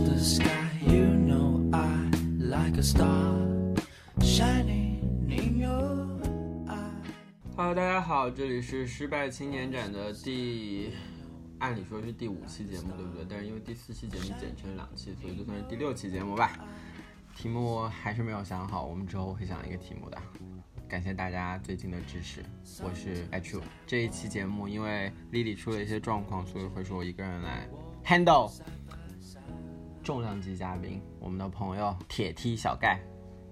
the sky. You know I like a star shining in your eye. Hello，大家好，这里是失败青年展的第，按理说是第五期节目，对不对？但是因为第四期节目剪成两期，所以就算是第六期节目吧。题目还是没有想好，我们之后会想一个题目的。感谢大家最近的支持，我是 H。这一期节目因为 Lily 出了一些状况，所以会是我一个人来 handle。重量级嘉宾，我们的朋友铁梯小盖，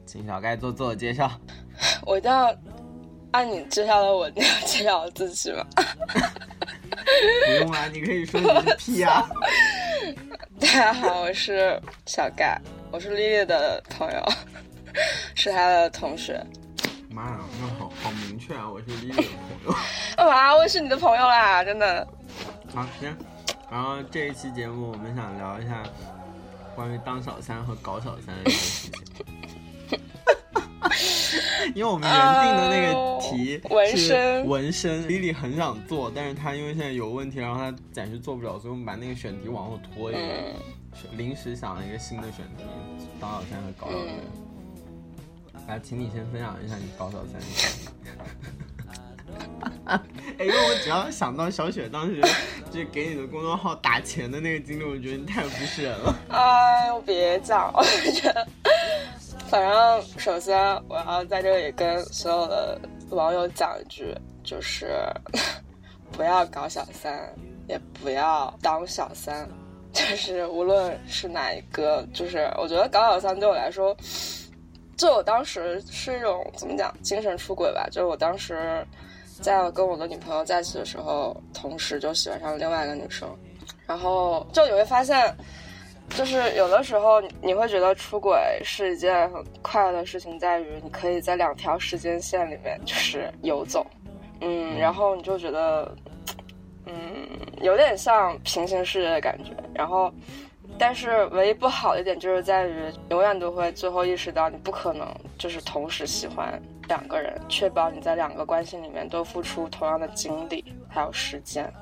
请小盖做自我介绍。我一定要按你介绍的我那样介绍我自己吗？不用啊，你可以说你是屁啊。大家好，我是小盖，我是丽丽的朋友，是她的同学。妈呀，那好好明确啊！我是 Lily 的朋友。干嘛？我是你的朋友啦，真的。好，行。然后这一期节目，我们想聊一下关于当小三和搞小三的事情。因为我们原定的那个题是身纹身，Lily 很想做，但是她因为现在有问题，然后她暂时做不了，所以我们把那个选题往后拖一点，嗯，临时想了一个新的选题，当小三和搞小三。嗯来，请你先分享一下你搞小三的经历。哎，因为我只要想到小雪当时就给你的公众号打钱的那个经历，我觉得你太不是人了。哎呦，别讲，我觉得，反正首先我要在这里跟所有的网友讲一句，就是 不要搞小三，也不要当小三，就是无论是哪一个，就是我觉得搞小三对我来说，就我当时是一种怎么讲精神出轨吧，就是我当时在我跟我的女朋友在一起的时候，同时就喜欢上了另外一个女生，然后就你会发现。就是有的时候你会觉得出轨是一件很快乐的事情，在于你可以在两条时间线里面就是游走，嗯，然后你就觉得，嗯，有点像平行世界的感觉。然后，但是唯一不好的一点就是在于，永远都会最后意识到你不可能就是同时喜欢两个人，确保你在两个关系里面都付出同样的精力还有时间。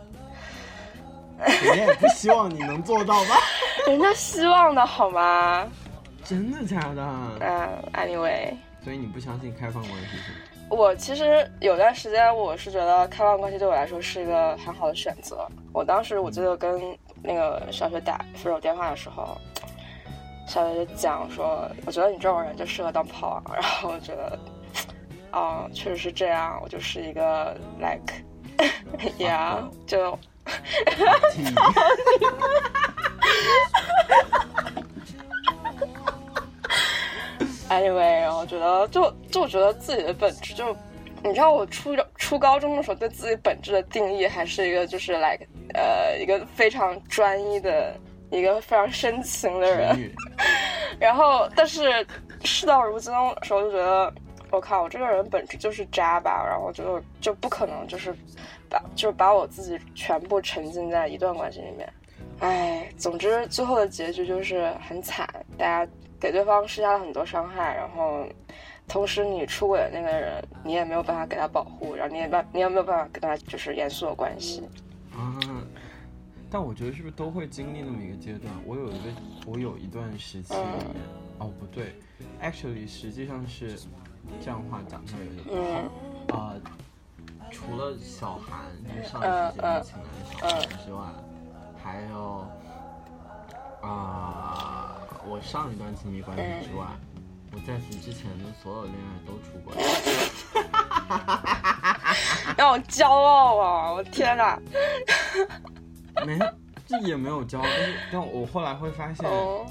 人家也不希望你能做到吧？人家希望的好吗？真的假的？嗯，anyway。所以你不相信开放关系是吗？我其实有段时间，我是觉得开放关系对我来说是一个很好的选择。我当时我记得跟那个小学打分手电话的时候，小学就讲说，我觉得你这种人就适合当炮王。然后我觉得，哦，确实是这样，我就是一个 like，呀、就哈 anyway，然后觉得就就我觉得自己的本质就，你知道我初初高中的时候对自己本质的定义还是一个就是 like 呃一个非常专一的一个非常深情的人，然后但是事到如今的时候就觉得。我靠，我这个人本质就是渣吧，然后就就不可能就是把就是把我自己全部沉浸在一段关系里面，唉，总之最后的结局就是很惨，大家给对方施加了很多伤害，然后同时你出轨的那个人，你也没有办法给他保护，然后你也办你也没有办法跟他就是严肃的关系。啊，但我觉得是不是都会经历那么一个阶段？我有一个，我有一段时期里面，哦不对，actually 实际上是这样话讲出来有点不好。嗯啊、除了小韩，就是上一期节目请来的小韩之外，还有啊、我上一段亲密关系之外，我在此之前的所有恋爱都出轨。让我骄傲啊！我天哪！没，这也没有骄傲，但是但我后来会发现，哦，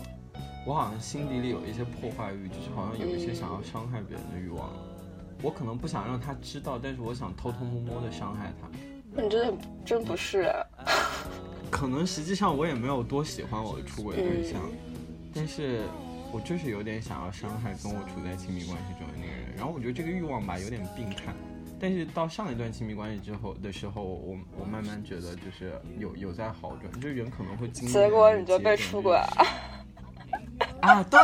我好像心底里有一些破坏欲，就是好像有一些想要伤害别人的欲望。我可能不想让他知道，但是我想偷偷摸摸的伤害他。你真的真不是啊，可能实际上我也没有多喜欢我的出轨对象，嗯但是我就是有点想要伤害跟我处在亲密关系中的那个人。然后我觉得这个欲望吧有点病态。但是到上一段亲密关系之后的时候，我我慢慢觉得就是有有在好转，就是人可能会经历。结果你就被出轨了。啊？对。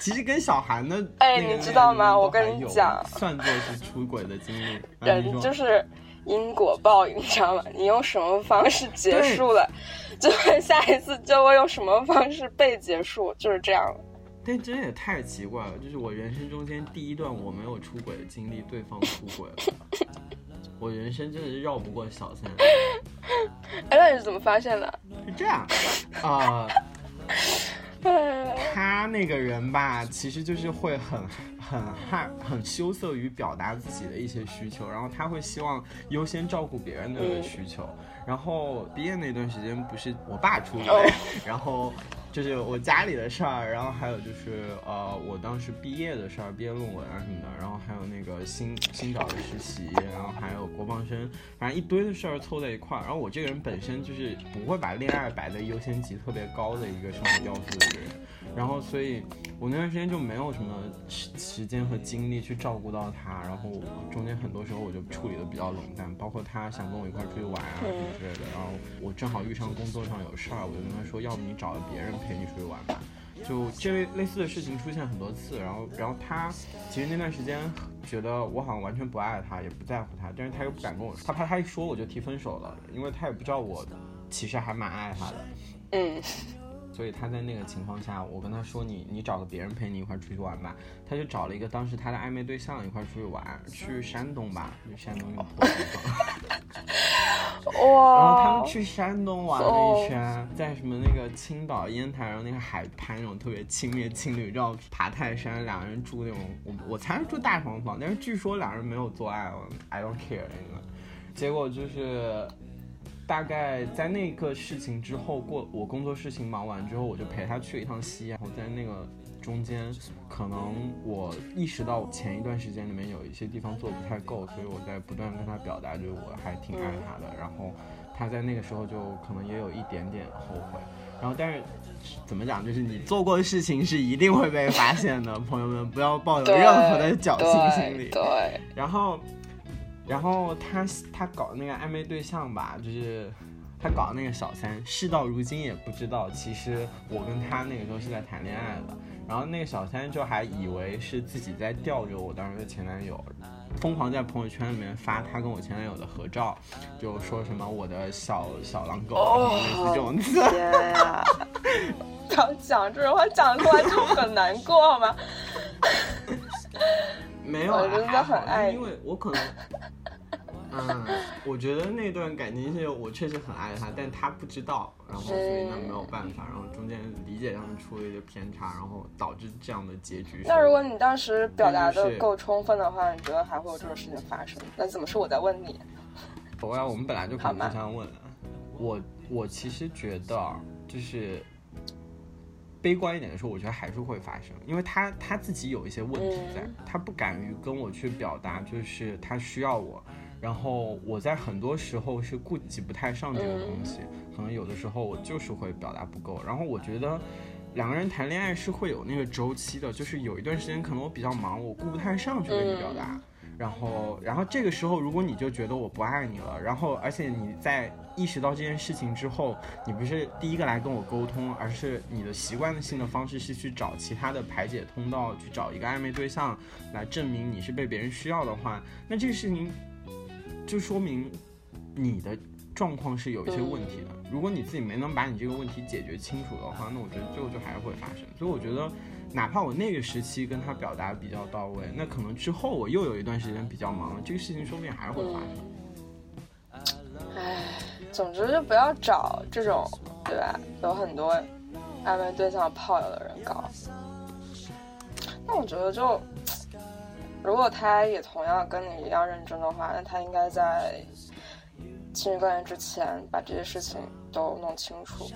其实跟小韩的哎你知道吗我跟你讲算作是出轨的经历。人就是因果报应，你知道吗？你用什么方式结束了，就会下一次就会用什么方式被结束，就是这样。但真的也太奇怪了，就是我人生中间第一段我没有出轨的经历，对方出轨了。我人生真的是绕不过小三。哎，那你是怎么发现的？是这样，啊、呃他那个人吧，其实就是会很很害很羞涩于表达自己的一些需求，然后他会希望优先照顾别人的嗯需求。然后毕业那段时间不是我爸出轨，哦然后就是我家里的事儿，然后还有就是呃我当时毕业的事儿，毕业论文啊什么的，然后还有那个新新找的实习，然后还有国防生，反正一堆的事儿凑在一块儿。然后我这个人本身就是不会把恋爱摆在优先级特别高的一个生活要素的人，然后所以我那段时间就没有什么时时间和精力去照顾到他，然后中间很多时候我就处理的比较冷淡，包括他想跟我一块儿出去玩啊什么之类的，然后我正好遇上工作上有事儿，我就跟他说，要不你找别人陪陪你出去玩吧。就这类类似的事情出现很多次，然后然后他其实那段时间觉得我好像完全不爱他，也不在乎他，但是他又不敢跟我说，他怕他一说我就提分手了，因为他也不知道我其实还蛮爱他的。嗯，所以他在那个情况下，我跟他说你你找个别人陪你一块儿出去玩吧，他就找了一个当时他的暧昧对象一块儿出去玩，去山东吧，去山东一个破地方。哇然后他们，去山东玩了一圈，在什么那个青岛烟台，然后那个海滩那种特别亲密的情侣照，爬泰山，两个人住那种我我猜是住大床房，但是据说两人没有做爱我，I don't care 那个。结果就是大概在那个事情之后过，我工作事情忙完之后，我就陪他去了一趟西安，我在那个中间，可能我意识到前一段时间里面有一些地方做得不太够，所以我在不断跟他表达，就是我还挺爱他的。然后他在那个时候就可能也有一点点后悔。然后但是怎么讲，就是你做过的事情是一定会被发现的，朋友们不要抱有任何的侥幸心理。对对，然后，然后他他搞那个暧昧对象吧，就是他搞那个小三，事到如今也不知道，其实我跟他那个时候是在谈恋爱的。然后那个小三就还以为是自己在吊着我当时的前男友，疯狂在朋友圈里面发他跟我前男友的合照，就说什么我的小小狼狗，哦类似这种词。天呀！刚讲这种话讲出来就很难过，好吗？没有啊，我真的还好很爱因为我可能，嗯，我觉得那段感情是我确实很爱他，但他不知道，然后所以呢没有办法，然后中间理解上出了一个偏差，然后导致这样的结局。那如果你当时表达的够充分的话，你觉得还会有这种事情发生？那怎么是我在问你？我要我们本来就可以好吗互相问了，我我其实觉得啊就是。悲观一点的说，我觉得还是会发生，因为他他自己有一些问题在，嗯。他不敢于跟我去表达，就是他需要我，然后我在很多时候是顾及不太上这个东西，可能有的时候我就是会表达不够，然后我觉得两个人谈恋爱是会有那个周期的，就是有一段时间可能我比较忙，我顾不太上去跟你表达。然后，然后这个时候，如果你就觉得我不爱你了，然后而且你在意识到这件事情之后，你不是第一个来跟我沟通，而是你的习惯性的方式是去找其他的排解通道，去找一个暧昧对象来证明你是被别人需要的话，那这个事情就说明你的状况是有一些问题的。如果你自己没能把你这个问题解决清楚的话，那我觉得最后就还是会发生。所以我觉得。哪怕我那个时期跟他表达比较到位，那可能之后我又有一段时间比较忙，这个事情说不定还会发生。唉，总之就不要找这种，对吧？有很多暧昧对象炮友的人搞。那我觉得就，如果他也同样跟你一样认真的话，那他应该在亲密关系之前把这些事情都弄清楚。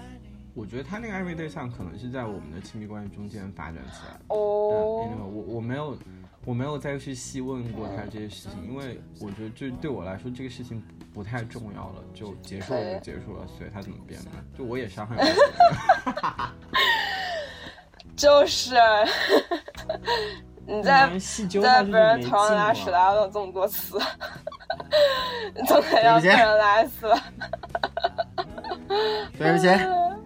我觉得他那个暧昧对象可能是在我们的亲密关系中间发展起来的。哦我我没有我没有再去细问过他这些事情，因为我觉得这对我来说这个事情不太重要了，就结束了就结束了，随他怎么变吧？就我也伤害不了别人。就是 你在在别人头上拉屎拉了这么多次，你总得要被人拉死了。对不起，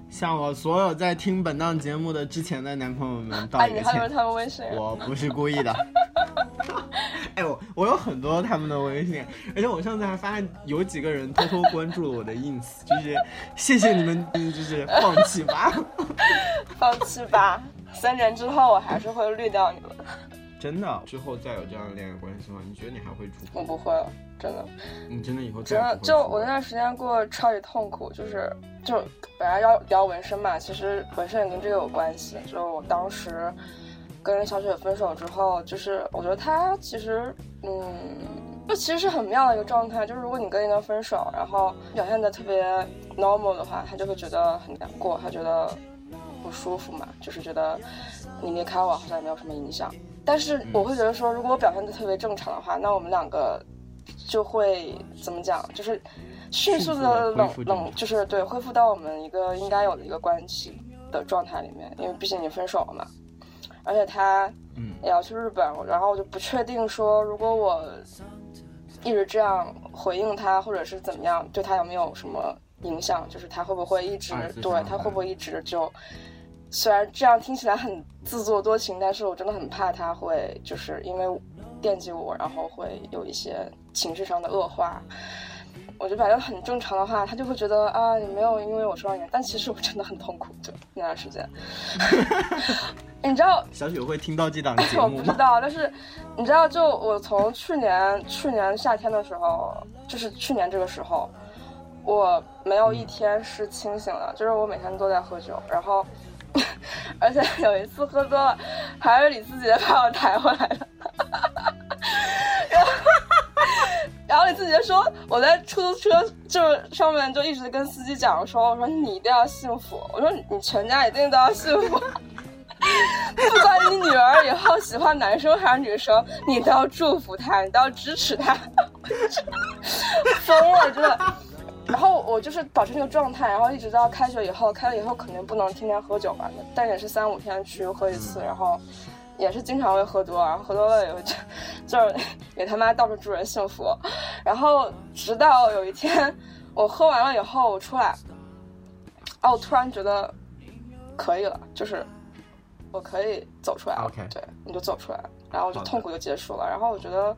向我所有在听本档节目的之前的男朋友们道哎，一个歉你还有，他们微信？我不是故意的。哎，我我有很多他们的微信，而且我上次还发现有几个人偷偷关注了我的 ins，就是谢谢你们，就是放弃吧，放弃吧。三年之后，我还是会绿掉你的。真的，之后再有这样的恋爱关系的话？你觉得你还会出我不会了，真的。你真的以后真的就我那段时间过得超级痛苦，就是就本来要聊纹身嘛，其实纹身也跟这个有关系。就我当时跟小雪分手之后，就是我觉得他其实嗯，就其实是很妙的一个状态。就是如果你跟一个人分手，然后表现的特别 normal 的话，他就会觉得很难过，他觉得不舒服嘛，就是觉得你离开我好像也没有什么影响。但是我会觉得说，如果我表现的特别正常的话，那我们两个就会怎么讲，就是迅速的冷冷，就是对恢复到我们一个应该有的一个关系的状态里面，因为毕竟你分手了嘛。而且他也要去日本，然后我就不确定说，如果我一直这样回应他，或者是怎么样，对他有没有什么影响？就是他会不会一直对他会不会一直就。虽然这样听起来很自作多情，但是我真的很怕他会就是因为惦记我，然后会有一些情绪上的恶化。我觉得表现很正常的话，他就会觉得啊，你没有因为我说到你，但其实我真的很痛苦，就那段时间。你知道小雪会听到这档 节目吗我不知道，但是你知道，就我从去年去年夏天的时候，就是去年这个时候，我没有一天是清醒的，就是我每天都在喝酒，然后。而且有一次喝多了，还是李思杰把我抬回来的。然后，然后李思杰说我在出租车就上面就一直跟司机讲说，我说你一定要幸福，我说你全家一定都要幸福，不管你女儿以后喜欢男生还是女生，你都要祝福她，你都要支持她。疯了，真的。然后我就是保持那个状态，然后一直到开学以后，开了以后肯定不能天天喝酒嘛，但也是三五天去喝一次，然后也是经常会喝多，然后喝多了以后就就是给他妈到处祝人幸福，然后直到有一天我喝完了以后我出来，啊，我突然觉得可以了，就是我可以走出来了，对，你就走出来，然后就痛苦就结束了，然后我觉得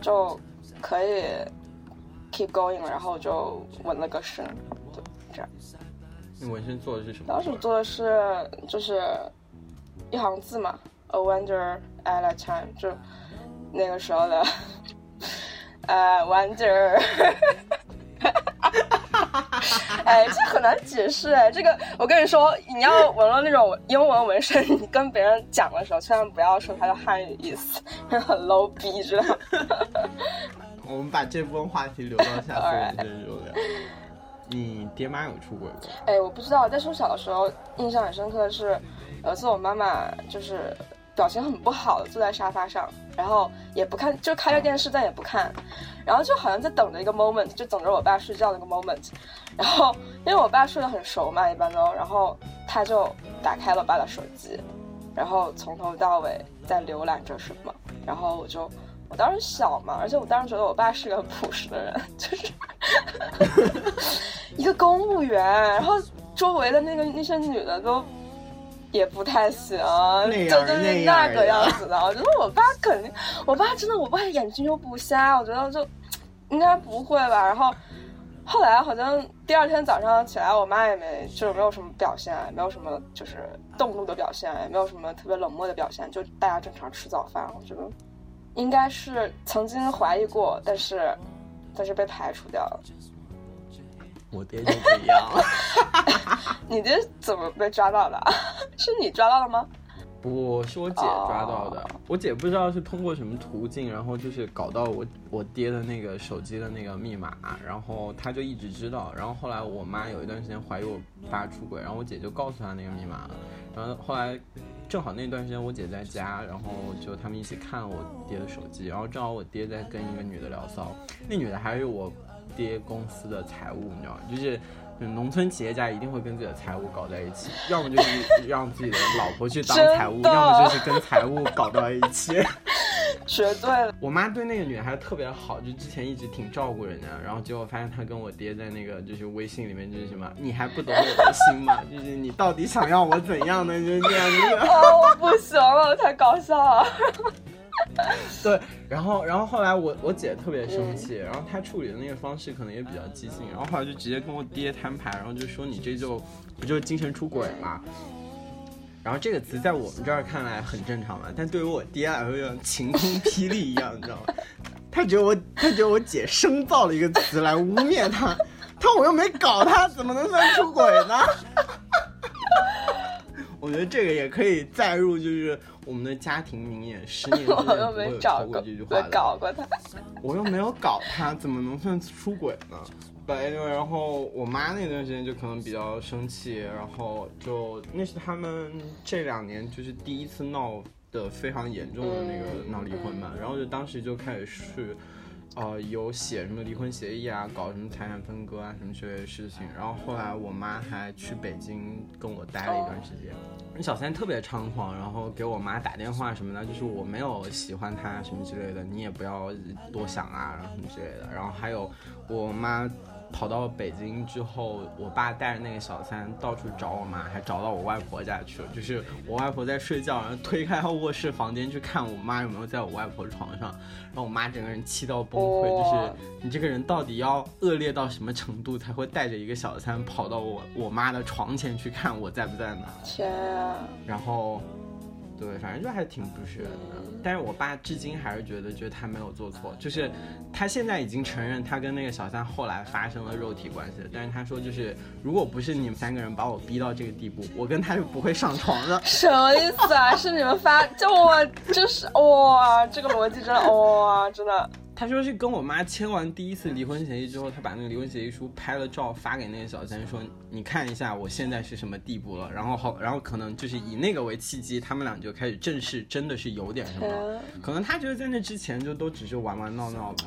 就可以。Keep going，然后就纹了个身，对，这样。你纹身做的是什么？当时做的是就是一行字嘛，A wonder at a time，就那个时候的，呃，wonder。哎，这很难解释哎，这个我跟你说，你要纹了那种英文纹身，你跟别人讲的时候，千万不要说它的汉语意思，很 low 逼，知道吗？我们把这部分话题留到下次 认真聊聊。你爹妈有出轨过？哎，我不知道。但是我小的时候印象很深刻的是，有一次我妈妈就是表情很不好的坐在沙发上，然后也不看，就开着电视但也不看，然后就好像在等着一个 moment，就等着我爸睡觉那个 moment。然后因为我爸睡得很熟嘛，一般都，然后他就打开了我爸的手机，然后从头到尾在浏览着什么，然后我就。我当时小嘛，而且我当时觉得我爸是个很朴实的人，就是 一个公务员，然后周围的那个那些女的都也不太行，就就是那个样子的。我觉得我爸肯定，我爸真的，我爸眼睛又不瞎，我觉得就应该不会吧。然后后来好像第二天早上起来，我妈也没就是没有什么表现，没有什么就是动怒的表现，也没有什么特别冷漠的表现，就大家正常吃早饭。我觉得。应该是曾经怀疑过，但是，但是被排除掉了。我爹就不一样了。你爹怎么被抓到的？是你抓到了吗？不是我姐抓到的。我姐不知道是通过什么途径，然后就是搞到我我爹的那个手机的那个密码，然后他就一直知道。然后后来我妈有一段时间怀疑我爸出轨，然后我姐就告诉他那个密码了，然后后来。正好那段时间我姐在家，然后就他们一起看我爹的手机，然后正好我爹在跟一个女的聊骚，那女的还是我爹公司的财务，你知道吗？就是农村企业家一定会跟自己的财务搞在一起，要么就是让自己的老婆去当财务，要么就是跟财务搞到一起。绝对了，我妈对那个女孩特别好，就之前一直挺照顾人家，然后结果发现她跟我爹在那个就是微信里面就是什么，你还不懂我的心吗？就是你到底想要我怎样呢？就是这样子。啊，我不行了，太搞笑了。对，然后然后后来我我姐特别生气，然后她处理的那个方式可能也比较激进，然后后来就直接跟我爹摊牌，然后就说你这就不就是精神出轨吗？然后这个词在我们这儿看来很正常嘛，但对于我爹来说，就像晴空霹雳一样，你知道吗？他觉得我他觉得我姐生造了一个词来污蔑他，他我又没搞他，怎么能算出轨呢？我觉得这个也可以载入，就是我们的家庭名言：十年之内我又没找过，有超过这句没话的。搞过他。我又没有搞他，怎么能算出轨呢？对，然后我妈那段时间就可能比较生气，然后就那是他们这两年就是第一次闹得非常严重的那个嗯闹离婚嘛，然后就当时就开始去。呃，有写什么离婚协议啊，搞什么财产分割啊，什么之类的事情。然后后来我妈还去北京跟我待了一段时间。那小三特别猖狂，然后给我妈打电话什么的，就是我没有喜欢他什么之类的，你也不要多想啊，然后什么之类的。然后还有我妈跑到北京之后，我爸带着那个小三到处找我妈，还找到我外婆家去了。就是我外婆在睡觉，然后推开她卧室房间去看我妈有没有在我外婆床上，然后我妈整个人气到崩溃，哇就是你这个人到底要恶劣到什么程度才会带着一个小三跑到我我妈的床前去看我在不在呢？天啊！然后，对，反正就还挺不是人的。但是我爸至今还是觉得，就是他没有做错，就是他现在已经承认他跟那个小三后来发生了肉体关系，但是他说就是如果不是你们三个人把我逼到这个地步，我跟他是不会上床的。什么意思啊？是你们发就我就是哇，这个逻辑真的哇，真的他说是跟我妈签完第一次离婚协议之后，他把那个离婚协议书拍了照发给那个小三，说你看一下我现在是什么地步了。然后好，然后可能就是以那个为契机，他们俩就开始正式，真的是有点什么。天可能他觉得在那之前就都只是玩玩闹闹吧。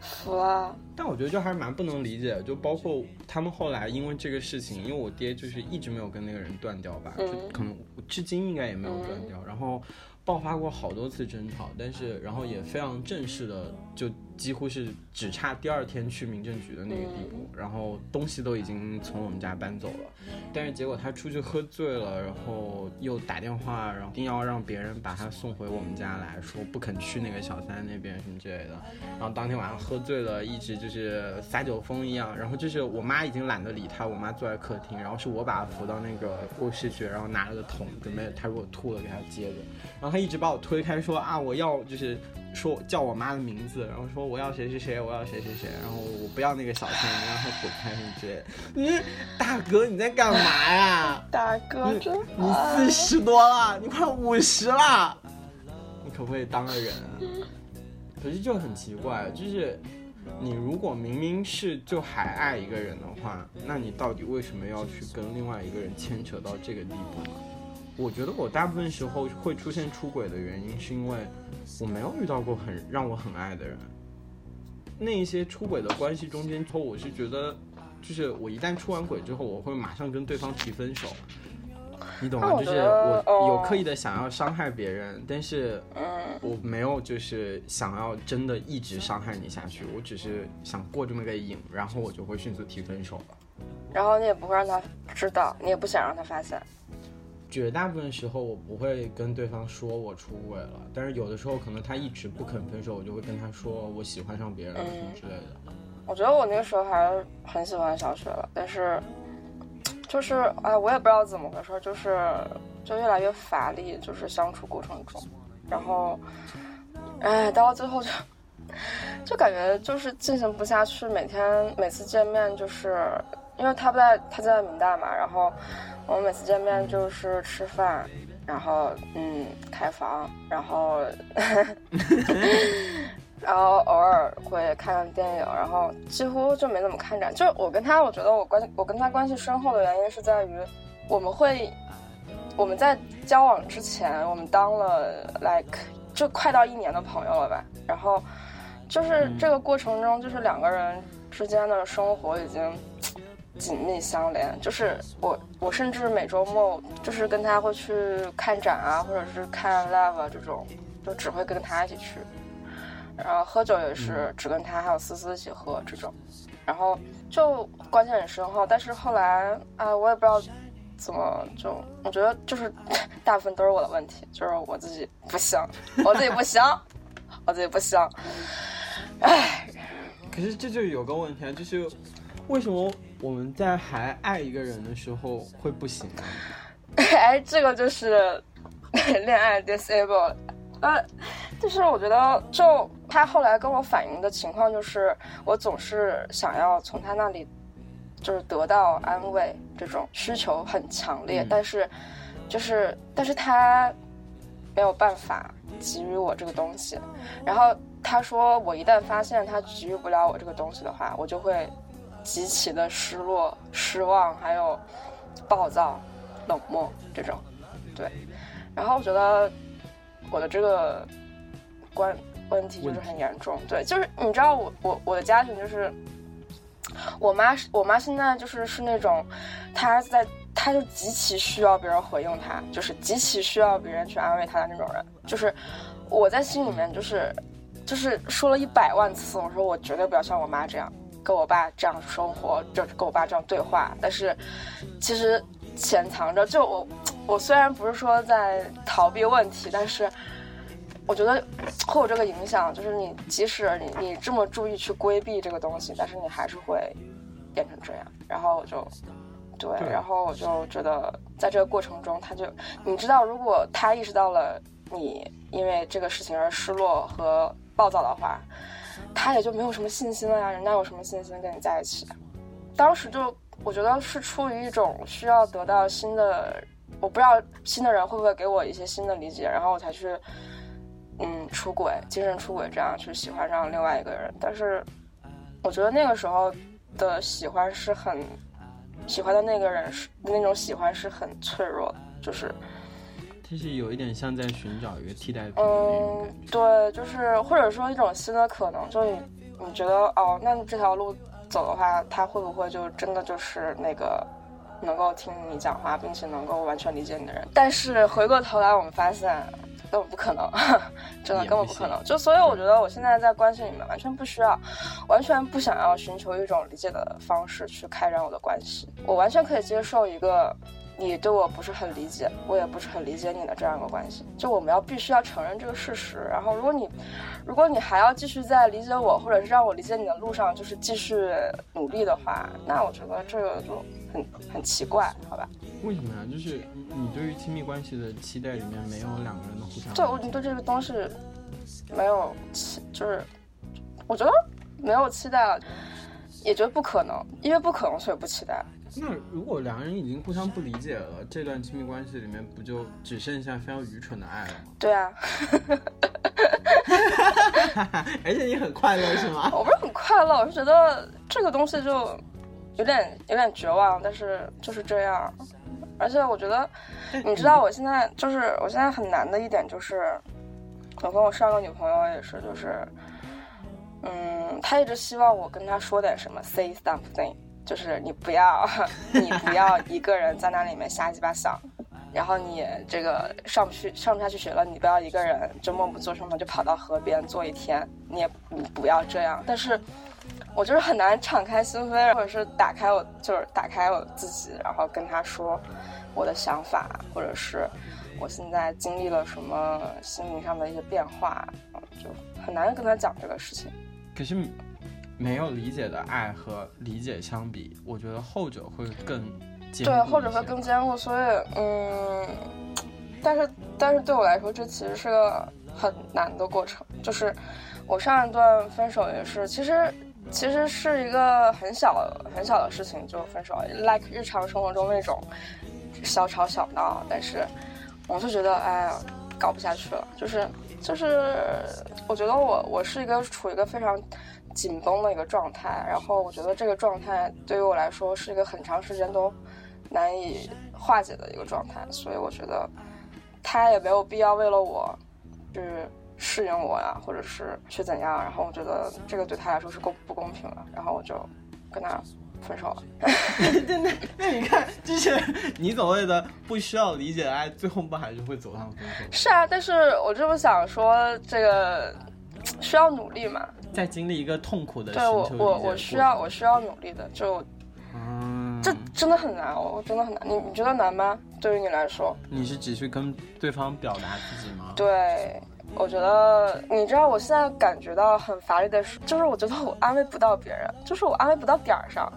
服了。但我觉得就还是蛮不能理解的，就包括他们后来因为这个事情，因为我爹就是一直没有跟那个人断掉吧，嗯就可能至今应该也没有断掉，然后爆发过好多次争吵，但是然后也非常正式的，就几乎是只差第二天去民政局的那个地步，然后东西都已经从我们家搬走了，但是结果他出去喝醉了，然后又打电话，然后一定要让别人把他送回我们家来说不肯去那个小三那边什么之类的，然后当天晚上喝醉了，一直就是撒酒疯一样，然后就是我妈已经懒得理他，我妈坐在客厅，然后是我把他扶到那个卧室去，然后拿了个桶准备他如果吐了给他接着，然后他一直把我推开说啊我要就是说叫我妈的名字，然后说我要谁谁谁，我要谁谁谁，然后我不要那个小三，你让他滚开什么之类的。嗯，大哥你在干嘛呀？大哥你四十多了，你快五十了，你可不可以当个人啊？可是就很奇怪，就是你如果明明是就还爱一个人的话，那你到底为什么要去跟另外一个人牵扯到这个地步呢？我觉得我大部分时候会出现出轨的原因，是因为我没有遇到过很让我很爱的人。那一些出轨的关系中间，后我是觉得，就是我一旦出完轨之后，我会马上跟对方提分手。你懂吗？就是我有哦刻意的想要伤害别人，但是嗯，我没有就是想要真的一直伤害你下去，我只是想过这么个瘾，然后我就会迅速提分手了。然后你也不会让他知道，你也不想让他发现。绝大部分时候我不会跟对方说我出轨了，但是有的时候可能他一直不肯分手，我就会跟他说我喜欢上别人了什么之类的。我觉得我那个时候还是很喜欢小雪了，但是就是哎，我也不知道怎么回事，就是就越来越乏力，就是相处过程中，然后哎，到最后就就感觉就是进行不下去，每天每次见面就是因为他不在他在民大嘛，然后我们每次见面就是吃饭。然后，嗯，开房，然后 然后偶尔会看看电影，然后几乎就没怎么看展。就是我跟他，我觉得我关我跟他关系深厚的原因是在于，我们会我们在交往之前，我们当了 like 就快到一年的朋友了吧。然后就是这个过程中，就是两个人之间的生活已经紧密相连。就是我我甚至每周末就是跟他会去看展啊，或者是看 live 啊这种，就只会跟他一起去。然后喝酒也是只跟他还有思思一起喝这种，然后就关系很深厚。但是后来啊，我也不知道怎么就，我觉得就是 大部分都是我的问题，就是我自己不行，我自己不行，我自己不行。唉，可是这就有个问题啊，就是为什么我们在还爱一个人的时候会不行呢？哎，这个就是 恋爱 disable。呃，就是我觉得，就他后来跟我反映的情况，就是我总是想要从他那里，就是得到安慰，这种需求很强烈，嗯但是，就是，但是他没有办法给予我这个东西。然后他说，我一旦发现他给予不了我这个东西的话，我就会极其的失落、失望，还有暴躁、冷漠这种。对，然后我觉得我的这个关问题就是很严重。对，就是你知道我我我的家庭就是，我妈是我妈现在就是是那种，她在她就极其需要别人回应她，就是极其需要别人去安慰她的那种人。就是我在心里面就是就是说了一百万次，我说我绝对不要像我妈这样。跟我爸这样生活，就是跟我爸这样对话，但是其实潜藏着，就我我虽然不是说在逃避问题，但是我觉得会有这个影响，就是你即使你你这么注意去规避这个东西，但是你还是会变成这样。然后我就对，对然后我就觉得在这个过程中，他就你知道，如果他意识到了你因为这个事情而失落和暴躁的话，他也就没有什么信心了呀。人家有什么信心跟你在一起？当时就我觉得是出于一种需要得到新的，我不知道新的人会不会给我一些新的理解，然后我才去，嗯，出轨，精神出轨，这样去喜欢上另外一个人。但是我觉得那个时候的喜欢是很，喜欢的那个人是那种喜欢是很脆弱，就是其实有一点像在寻找一个替代品的那种嗯感觉。，对，就是或者说一种新的可能，就你你觉得哦，那这条路走的话，他会不会就真的就是那个能够听你讲话，并且能够完全理解你的人？但是回过头来，我们发现根本不可能，真的根本不可能。就所以我觉得我现在在关系里面完全不需要，完全不想要寻求一种理解的方式去开展我的关系，我完全可以接受一个。你对我不是很理解，我也不是很理解你的这样一个关系，就我们要必须要承认这个事实。然后，如果你，如果你还要继续在理解我，或者是让我理解你的路上，就是继续努力的话，那我觉得这个就很很奇怪，好吧？为什么呀？就是你你对于亲密关系的期待里面没有两个人的互相对，我对这个东西没有期，就是我觉得没有期待了，也觉得不可能，因为不可能，所以不期待。那如果两个人已经互相不理解了，这段亲密关系里面不就只剩下非常愚蠢的爱了吗？对啊，而且你很快乐是吗？我不是很快乐，我是觉得这个东西就有点有点绝望，但是就是这样。而且我觉得，你知道，我现在就是我现在很难的一点就是，我跟我上个女朋友也是，就是，嗯，她一直希望我跟她说点什么，say something，就是你不要，你不要一个人在那里面瞎鸡巴想。然后你这个上不去上不下去学了，你不要一个人周末不做什么就跑到河边坐一天，你也你不要这样。但是我就是很难敞开心扉，或者是打开我就是打开我自己，然后跟他说我的想法，或者是我现在经历了什么心灵上的一些变化，就很难跟他讲这个事情。可是没有理解的爱和理解相比，我觉得后者会更坚固对，后者会更坚固，所以嗯，但是但是对我来说，这其实是个很难的过程。就是我上一段分手也是，其实其实是一个很小很小的事情就分手，like 日常生活中那种小吵小闹，但是我就觉得哎呀，搞不下去了，就是就是我觉得我我是一个处于一个非常紧绷的一个状态，然后我觉得这个状态对于我来说是一个很长时间都难以化解的一个状态，所以我觉得他也没有必要为了我去适应我呀，或者是去怎样，然后我觉得这个对他来说是公不公平的，然后我就跟他分手了。那那你看，就是 你所谓的不需要理解的爱，最后不还是会走上分手？是啊，但是我这么想说，这个需要努力嘛。在经历一个痛苦的对我我我需要我需要努力的，就嗯，这真的很难，我我真的很难。你你觉得难吗？对于你来说？你是只是跟对方表达自己吗？对，我觉得，你知道，我现在感觉到很乏力的是，就是我觉得我安慰不到别人，就是我安慰不到点儿上。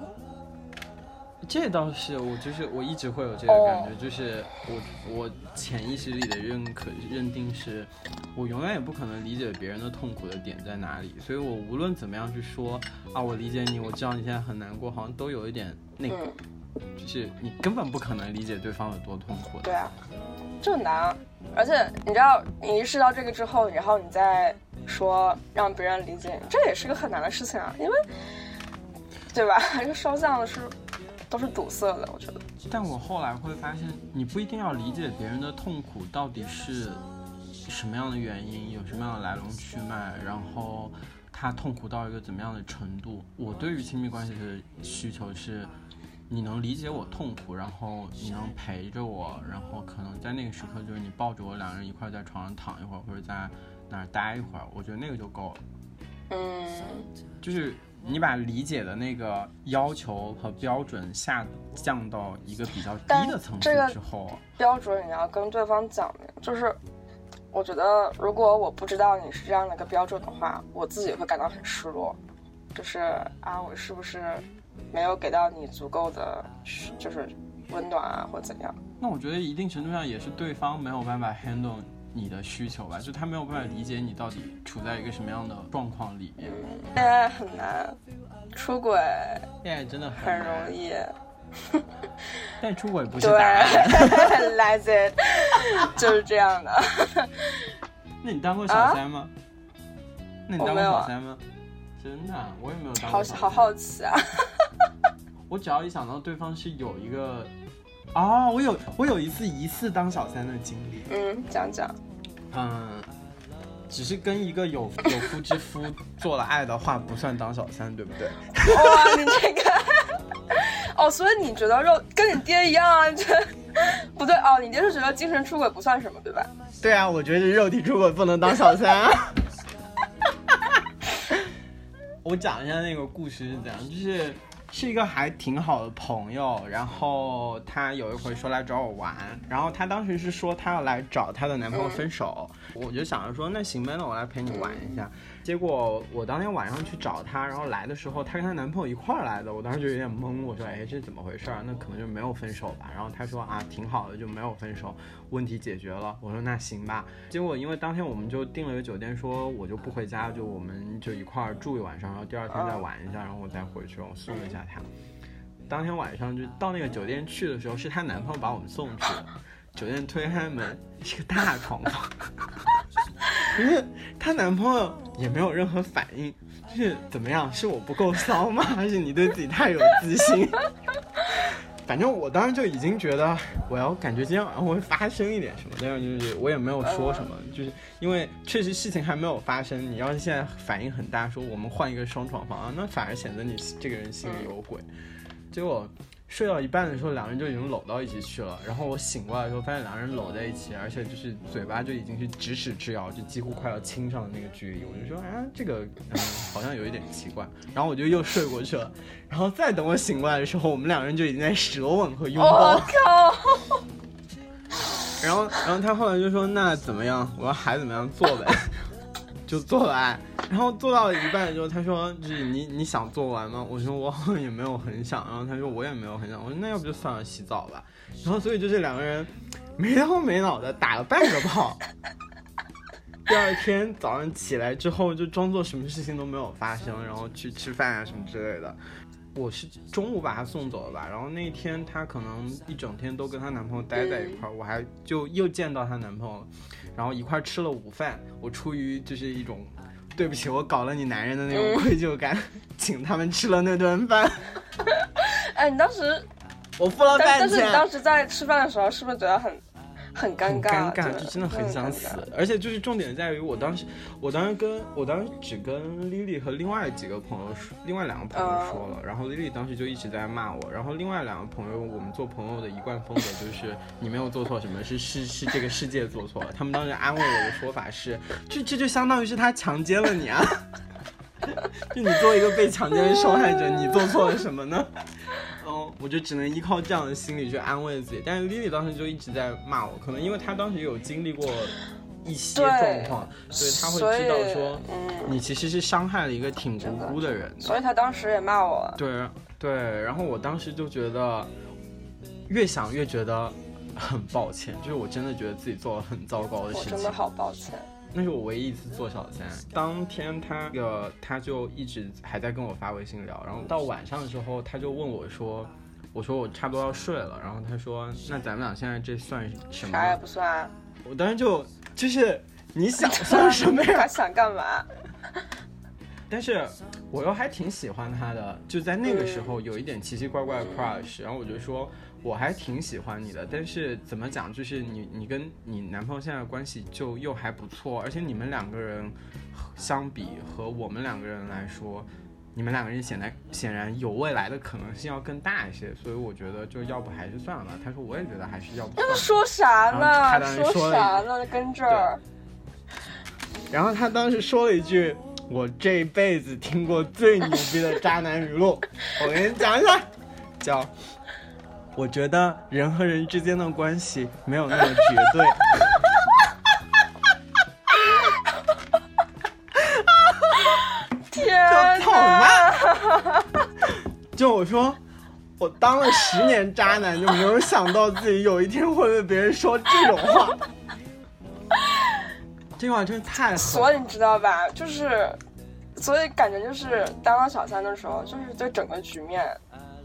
这倒是，我就是我一直会有这个感觉，就是我我潜意识里的认可认定是，我永远也不可能理解别人的痛苦的点在哪里，所以我无论怎么样去说啊，我理解你，我知道你现在很难过，好像都有一点那个，就是你根本不可能理解对方有多痛苦的。对啊，这很难，而且你知道，你意识到这个之后，然后你再说让别人理解你，这也是个很难的事情啊，因为，对吧？这双向的是。都是堵塞的，我觉得。但我后来会发现，你不一定要理解别人的痛苦到底是什么样的原因，有什么样的来龙去脉，然后他痛苦到一个怎么样的程度。我对于亲密关系的需求是，你能理解我痛苦，然后你能陪着我，然后可能在那个时刻就是你抱着我，两个人一块在床上躺一会儿，或者在哪儿待一会儿，我觉得那个就够了。嗯，就是。你把理解的那个要求和标准下降到一个比较低的层次之后，标准你要跟对方讲明，就是我觉得如果我不知道你是这样的一个标准的话，我自己会感到很失落，就是啊，我是不是没有给到你足够的就是温暖啊，或怎样？那我觉得一定程度上也是对方没有办法 handle。你的需求吧，就他没有办法理解你到底处在一个什么样的状况里面。恋爱很难，出轨恋爱真的很容易，但出轨不是答案。来自 就是这样的。那你当过小三吗？那你当过小三吗？真的，我也没有当过。好好好奇啊！我只要一想到对方是有一个，哦，我有我有一次疑似当小三的经历。嗯，讲讲。嗯，只是跟一个有有夫之夫做了爱的话，不算当小三，对不对？哇，你这个，哦，所以你觉得肉跟你爹一样啊？这不对哦，你爹是觉得精神出轨不算什么，对吧？对啊，我觉得肉体出轨不能当小三。我讲一下那个故事是怎样，就是。是一个还挺好的朋友，然后她有一回说来找我玩，然后她当时是说她要来找她的男朋友分手，我就想着说那行呗，那我来陪你玩一下。结果我当天晚上去找她，然后来的时候她跟她男朋友一块儿来的，我当时就有点懵，我说哎这怎么回事儿？那可能就没有分手吧。然后她说啊挺好的，就没有分手，问题解决了。我说那行吧。结果因为当天我们就订了个酒店，说我就不回家，就我们就一块儿住一晚上，然后第二天再玩一下，然后我再回去，我送一下她。当天晚上就到那个酒店去的时候，是她男朋友把我们送去的。酒店推开门是个大床房，因为她男朋友也没有任何反应，就是怎么样？是我不够骚吗？还是你对自己太有自信？反正我当时就已经觉得我要感觉今天晚上会发生一点什么，但是就是我也没有说什么，就是因为确实事情还没有发生。你要是现在反应很大，说我们换一个双床房啊，那反而显得你这个人心里有鬼。结果。睡到一半的时候，两人就已经搂到一起去了。然后我醒过来的时候，发现两人搂在一起，而且就是嘴巴就已经是咫尺之遥，就几乎快要亲上的那个距离。我就说，啊，这个嗯，好像有一点奇怪。然后我就又睡过去了。然后再等我醒过来的时候，我们两人就已经在舌吻和拥抱。我靠！然后，然后他后来就说，那怎么样？我说还怎么样做呗。就做了爱，然后做到一半的时候，他说：“就是你你想做完吗？”我说：“我也没有很想。”然后他说：“我也没有很想。”我说：“那要不就算了，洗澡吧。”然后所以就这两个人没头没脑的打了半个炮。第二天早上起来之后，就装作什么事情都没有发生，然后去吃饭啊什么之类的。我是中午把她送走了吧，然后那天她可能一整天都跟她男朋友待在一块儿，我还就又见到她男朋友了。然后一块吃了午饭，我出于就是一种对不起我搞了你男人的那种愧疚感，请他们吃了那顿饭。哎，你当时我付了饭钱，但是你当时在吃饭的时候是不是觉得很？很尴尬，尴尬，就真的很想死。而且就是重点在于，我当时，我当时跟我当时只跟 Lily 和另外几个朋友说，另外两个朋友说了。然后 Lily 当时就一直在骂我。然后另外两个朋友，我们做朋友的一贯风格就是你没有做错什么，是是是这个世界做错了。他们当时安慰我的说法是，这这就相当于是他强奸了你啊。就你作为一个被强奸的受害者，你做错了什么呢？嗯，我就只能依靠这样的心理去安慰自己。但是 Lily 当时就一直在骂我，可能因为她当时有经历过一些状况，所以她会知道说嗯，你其实是伤害了一个挺无辜的人的。所以她当时也骂我了。对对，然后我当时就觉得，越想越觉得很抱歉，就是我真的觉得自己做了很糟糕的事情我真的。好抱歉。那是我唯一一次做小三。当天他那个他就一直还在跟我发微信聊，然后到晚上的时候他就问我说，我说我差不多要睡了，然后他说那咱们俩现在这算什么啥也？不算啊，我当时就就是你 想算什么呀？想干嘛？但是我又还挺喜欢他的，就在那个时候有一点奇奇怪怪的 crush，、然后我就说我还挺喜欢你的，但是怎么讲，就是你你跟你男朋友现在的关系就又还不错，而且你们两个人相比和我们两个人来说。你们两个人显然显然有未来的可能性要更大一些，所以我觉得就要不还是算了吧。他说我也觉得还是要不算了。说啥呢？说啥呢？跟这儿。然后他当时说了一句我这辈子听过最牛逼的渣男语录，我给你讲一下，叫“我觉得人和人之间的关系没有那么绝对”。就我说，我当了十年渣男，就没有想到自己有一天会被别人说这种话。这句话真的太。所以你知道吧？就是，所以感觉就是当了小三的时候，就是对整个局面，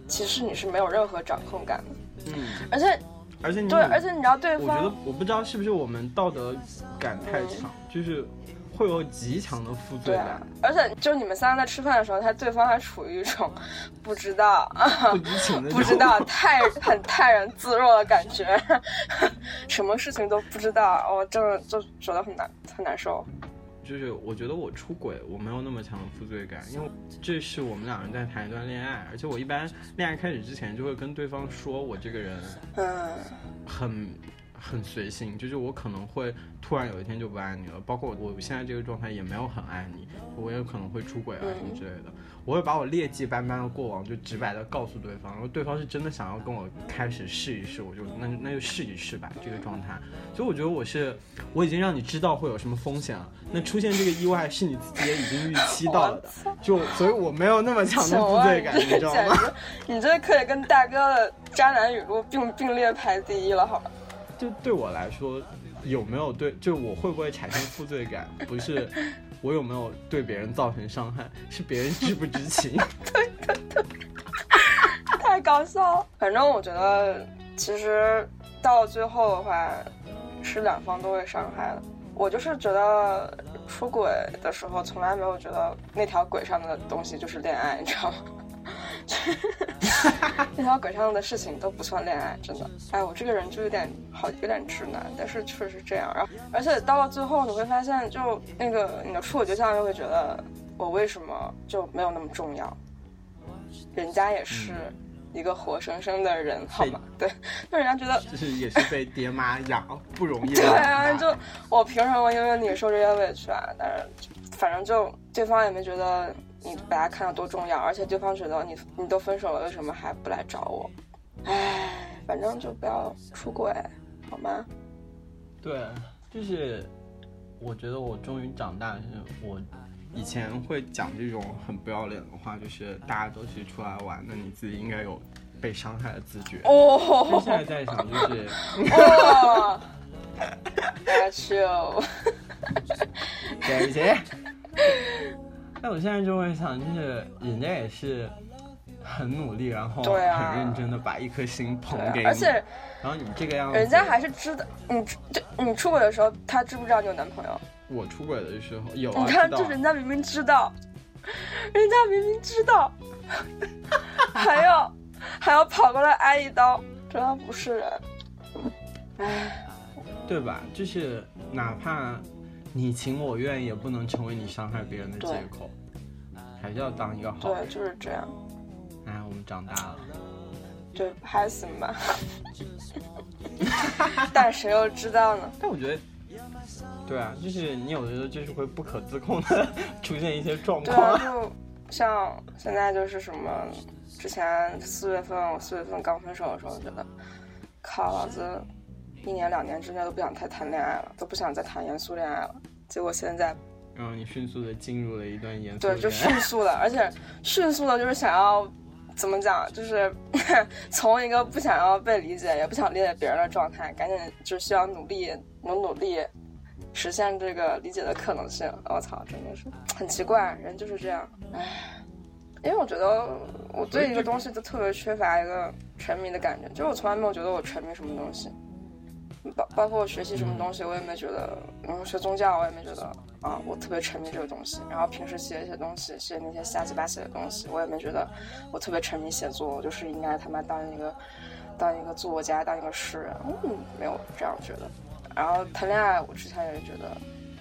其实你是没有任何掌控感的。嗯，而且，而且你对，而且你知道对方我觉得，我不知道是不是我们道德感太强，就是会有极强的负罪感，，而且就你们三个在吃饭的时候，他对方还处于一种不知道。不知情的 不知道，泰 很泰然自若的感觉，什么事情都不知道，我真的就觉得很难很难受。就是我觉得我出轨，我没有那么强的负罪感，因为这是我们两人在谈一段恋爱，而且我一般恋爱开始之前就会跟对方说我这个人嗯，很很随性，就是我可能会突然有一天就不爱你了，包括我现在这个状态也没有很爱你，我也可能会出轨啊什么之类的，我会把我劣迹斑斑的过往就直白的告诉对方，如果对方是真的想要跟我开始试一试，我就那那就试一试吧这个状态，所以我觉得我是我已经让你知道会有什么风险了，那出现这个意外是你自己也已经预期到了的，就所以我没有那么强的负罪感，你知道吗？你这可以跟大哥的渣男语录并并列排第一了，好吧？就对我来说，有没有对，就我会不会产生负罪感，不是我有没有对别人造成伤害，是别人知不知情。对对对太搞笑了。反正我觉得，其实到最后的话，是两方都会伤害的。我就是觉得出轨的时候，从来没有觉得那条轨上的东西就是恋爱，你知道吗？那条轨上的事情都不算恋爱，真的。哎，我这个人就有点好，有点直男，但是确实是这样。然后，而且到了最后，你会发现，就那个你的处对象就会觉得，我为什么就没有那么重要？人家也是一个活生生的人，好吗？对，就人家觉得，就是也是被爹妈养不容易 对啊，就我凭什么因为你受这些委屈啊？但是反正就对方也没觉得你把他看得多重要，而且对方觉得你你都分手了，为什么还不来找我？唉，反正就不要出轨，好吗？对，就是我觉得我终于长大，是我以前会讲这种很不要脸的话，就是大家都是出来玩那，你自己应该有被伤害的自觉。但哦现在在想，就是 哦 you，对不起。但我现在就会想，就是人家也是很努力，然后很认真的把一颗心捧给你，啊而且然后你这个样子，人家还是知道你这你出轨的时候，他知不知道你有男朋友？我出轨的时候有啊，你看，这人家明明知道，人家明明知道，还要还要跑过来挨一刀，真的不是人。唉，对吧？就是哪怕你情我愿，也不能成为你伤害别人的借口，还是要当一个好人对，就是这样，哎，我们长大了，就还行吧。但谁又知道呢？但我觉得。对啊，就是你有的时候就是会不可自控的 出现一些状况对啊，就 像现在就是什么，之前四月份我四月份刚分手的时候，觉得靠老子一年两年之内都不想再谈恋爱了，都不想再谈严肃恋爱了。结果现在然后你迅速的进入了一段严肃对，就迅速的，而且迅速的就是想要怎么讲，就是 从一个不想要被理解，也不想理解别人的状态，赶紧就需要努力努努力实现这个理解的可能性。我操，真的是很奇怪，人就是这样，唉。因为我觉得我对一个东西就特别缺乏一个沉迷的感觉，就是我从来没有觉得我沉迷什么东西，包包括我学习什么东西，我也没觉得，嗯，学宗教我也没觉得啊，我特别沉迷这个东西。然后平时写一些东西，写那些瞎七八写的东西，我也没觉得我特别沉迷写作，我就是应该他妈当一个当一个作家，当一个诗人，嗯，没有这样觉得。然后谈恋爱，我之前也觉得，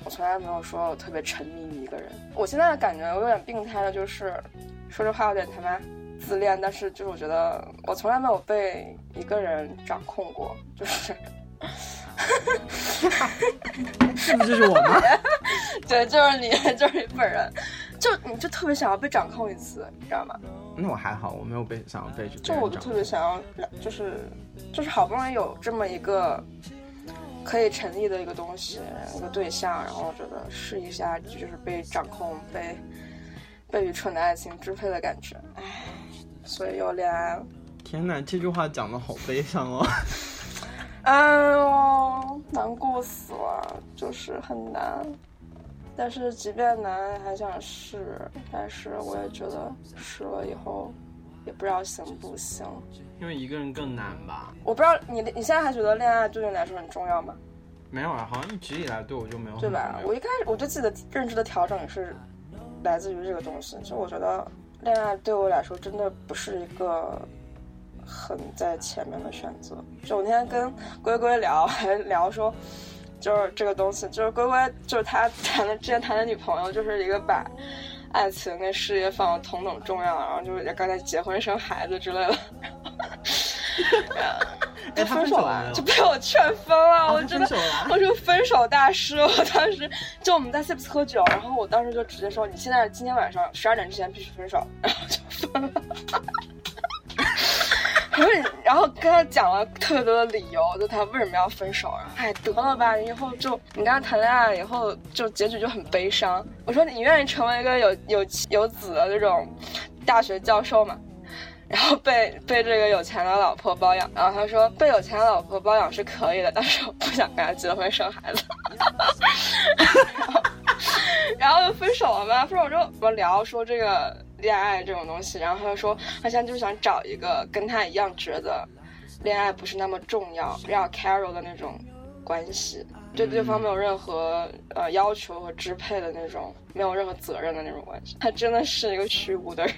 我从来没有说我特别沉迷于一个人。我现在的感觉，我有点病态的，就是说这话有点他妈自恋，但是就是我觉得我从来没有被一个人掌控过，就是。是不是就是我吗？对，就是你，就是你本人，就你就特别想要被掌控一次，你知道吗？那我还好，我没有被想要被就我就特别想要，就是就是好不容易有这么一个可以成立的一个东西，一个对象，然后我觉得试一下，就是被掌控、被被愚蠢的爱情支配的感觉，唉，所以又恋爱了。天哪，这句话讲的好悲伤哦。哎呦，难过死了，就是很难。但是即便难，还想试。但是我也觉得试了以后，也不知道行不行。因为一个人更难吧？我不知道你你现在还觉得恋爱对你来说很重要吗？没有啊，好像一直以来对我就没有对吧我一开始我对自己的认知的调整也是来自于这个东西。就我觉得恋爱对我来说真的不是一个很在前面的选择。就我那天跟龟龟聊，还聊说，就是这个东西，就是龟龟就是他谈的之前谈的女朋友，就是一个把爱情跟事业放得同等重要，然后就是刚才结婚生孩子之类的。就分手了就被我劝分了，我真的我是个分手大师。我当时就我们在 Sips 喝酒，然后我当时就直接说，你现在今天晚上十二点之前必须分手，然后就分了。然后你，然后跟他讲了特别多的理由，就他为什么要分手。然后，哎，得了吧，你以后就你跟他谈恋爱以后，就结局就很悲伤。我说你愿意成为一个有有有子的这种大学教授吗？然后被被这个有钱的老婆包养，然后他说被有钱的老婆包养是可以的，但是我不想跟他结婚生孩子。然 后 然后就分手了嘛，分手之后我们聊说这个恋爱这种东西，然后他就说他现在就是想找一个跟他一样觉得恋爱不是那么重要，比较 casual 的那种关系，对对方没有任何呃要求和支配的那种，没有任何责任的那种关系。他真的是一个虚无的人。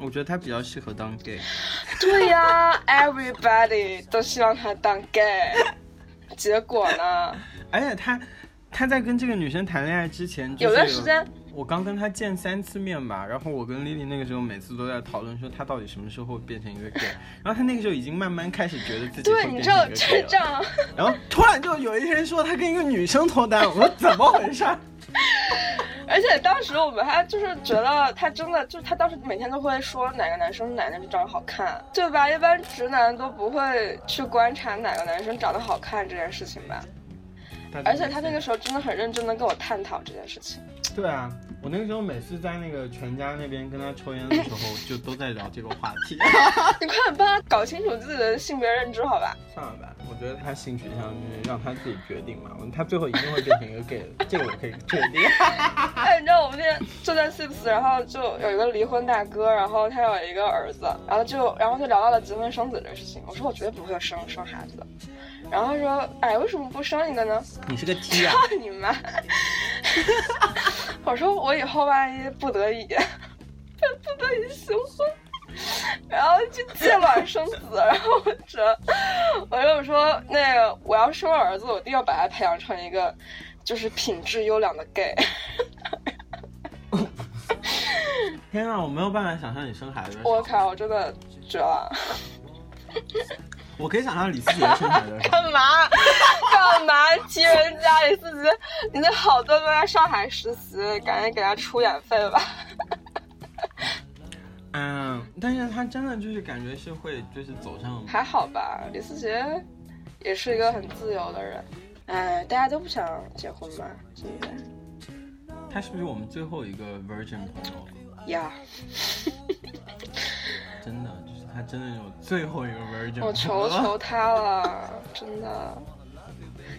我觉得他比较适合当 gay。对呀，everybody 都希望他当 gay，结果呢？而且他他在跟这个女生谈恋爱之前，就是有段时间我刚跟他见三次面吧，然后我跟丽丽那个时候每次都在讨论说他到底什么时候会变成一个 gay，然后他那个时候已经慢慢开始觉得自己对，会你知道这样。然后突然就有一天说他跟一个女生脱单，我说怎么回事？而且当时我们还就是觉得他真的就是他当时每天都会说哪个男生哪个男生长得好看，对吧？一般直男都不会去观察哪个男生长得好看这件事情吧。而且他那个时候真的很认真的跟我探讨这件事情。对啊，我那个时候每次在那个全家那边跟他抽烟的时候，就都在聊这个话题。你快点帮他搞清楚自己的性别认知，好吧？算了吧，我觉得他性取向就是让他自己决定嘛，他最后一定会变成一个 gay 的，这个我可以确定。哎，你知道我们那天就在 Sips，然后就有一个离婚大哥，然后他有一个儿子，然后就然后就聊到了结婚生子这个事情。我说我绝对不会生生孩子，然后他说哎为什么不生一个呢？你是个 T 啊？操你妈！我说我以后万一不得已，不得已行婚，然后去借卵生子，然后我这我就说那个我要生儿子，我一定要把他培养成一个就是品质优良的 gay。天啊，我没有办法想象你生孩子。我靠，我真的绝了！我可以想象李思杰生孩子的。干嘛？干嘛踢人家李思杰？你那好多都在上海实习，赶紧给他出点费吧。嗯，但是他真的就是感觉是会就是走上还好吧，李思杰也是一个很自由的人。哎，大家都不想结婚吧，现在他是不是我们最后一个 virgin 朋友？呀，真的，就是他真的有 最后一个 virgin。我求求他了，真的。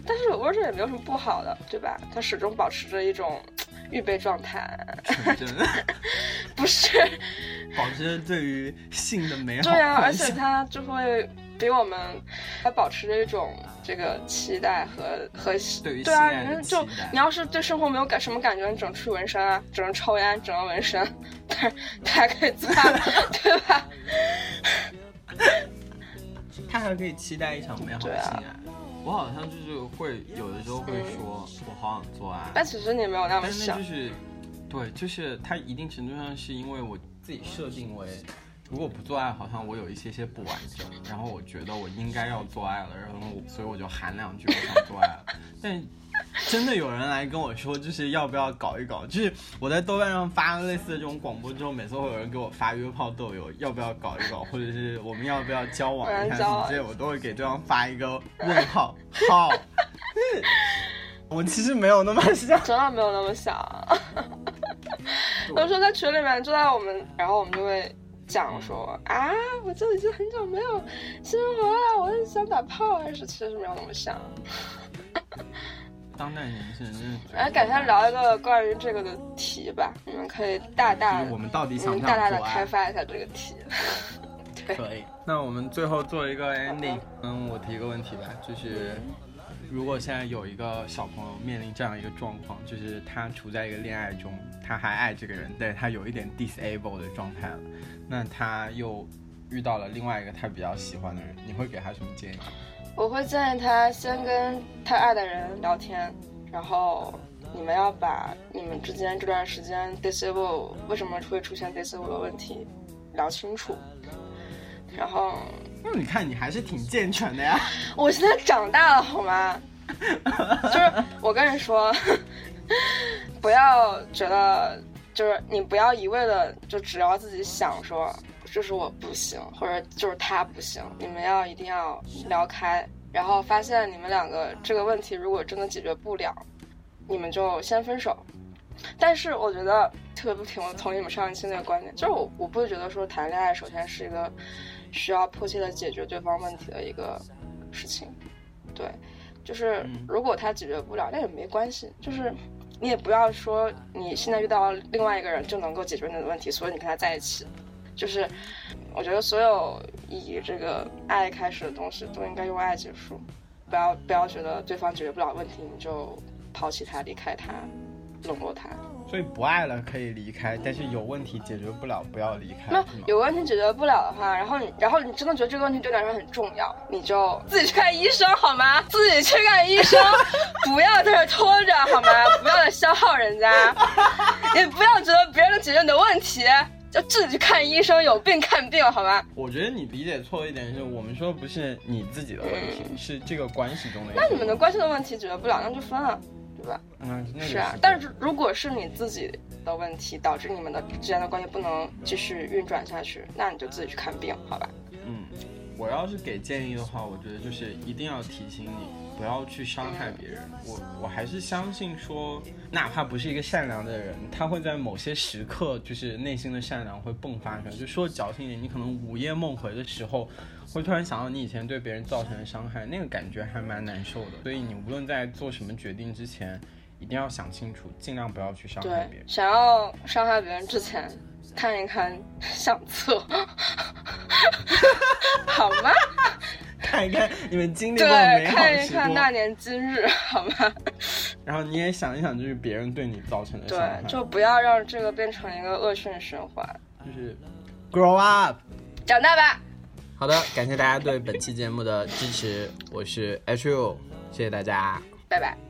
但是 virgin 也没有什么不好的，对吧？他始终保持着一种预备状态，纯真，不是？保持着对于性的美好对啊，而。且他就会比我们还保持着一种这个期待和和对啊，就你要是对生活没有感什么感觉，你只能去纹身啊，只能抽烟，只能纹身，但是他还可以做爱，对吧？他还可以期待一场美好对啊的性爱。我好像就是会有的时候会说，我好想做爱，但其实你没有那么但是那想就，是，对，就是它一定程度上是因为我自己设定为，如果不做爱，好像我有一些些不完整，然后我觉得我应该要做爱了，然后我所以我就喊两句我想做爱了，但。真的有人来跟我说，就是要不要搞一搞？就是我在豆瓣上发类似的这种广播之后，每次会有人给我发约炮豆友，要不要搞一搞，或者是我们要不要交往一下之类，我都会给对方发一个问号好。我其实没有那么想，真的没有那么想。有时候在群里面，就在我们，然后我们就会讲说啊，我就已经很久没有性生活了，我是想打炮，但是其实没有那么想。当代年轻人真的觉得，来，改天聊一个关于这个的题吧，你们可以大大我们到底想嗯不大大的开？发一下这个题。对，可以。那我们最后做一个 ending，嗯，我提一个问题吧，就是如果现在有一个小朋友面临这样一个状况，就是他处在一个恋爱中，他还爱这个人，但是他有一点 disable 的状态了，那他又遇到了另外一个他比较喜欢的人，你会给他什么建议？我会建议他先跟他爱的人聊天，然后你们要把你们之间这段时间 disable 为什么会出现 disable 的问题聊清楚。然后那你看你还是挺健全的呀。我现在长大了，好吗？就是我跟你说，不要觉得就是你不要一味的就只要自己想说，就是我不行，或者就是他不行，你们要一定要聊开，然后发现你们两个这个问题如果真的解决不了，你们就先分手。但是我觉得特别不挺同意你们上一期那个观点，就是我我不会觉得说谈恋爱首先是一个需要迫切的解决对方问题的一个事情，对，就是嗯如果他解决不了，那也没关系，就是你也不要说你现在遇到另外一个人就能够解决你的问题，所以你跟他在一起，就是我觉得所有以这个爱开始的东西都应该用爱结束，不要不要觉得对方解决不了问题你就抛弃他离开他，冷落他。所以不爱了可以离开，但是有问题解决不了不要离开。那有问题解决不了的话，然后你，然后你真的觉得这个问题对你来说很重要，你就自己去看医生好吗？自己去看医生，不要在这拖着好吗？不要再消耗人家，也不要觉得别人能解决你的问题，就自己去看医生，有病看病好吗？我觉得你理解错一点是，我们说不是你自己的问题，是这个关系中的。那你们的关系的问题解决不了，那就分啊，对吧？嗯，是啊，但是如果是你自己的问题导致你们的之间的关系不能继续运转下去，那你就自己去看病，好吧？嗯，我要是给建议的话，我觉得就是一定要提醒你不要去伤害别人。我我还是相信说，哪怕不是一个善良的人，他会在某些时刻，就是内心的善良会迸发出来。就说矫情一点，你可能午夜梦回的时候，会突然想到你以前对别人造成的伤害，那个感觉还蛮难受的。所以你无论在做什么决定之前，一定要想清楚，尽量不要去伤害别人，。想要伤害别人之前，看一看相册，好吗？看一看你们经历过美好看一时光，看那年今日，好吗？然后你也想一想，就是别人对你造成的伤害对，，就不要让这个变成一个恶性循环。就是 grow up。长大吧。好的，感谢大家对本期节目的支持，我是 H U，谢谢大家。拜拜。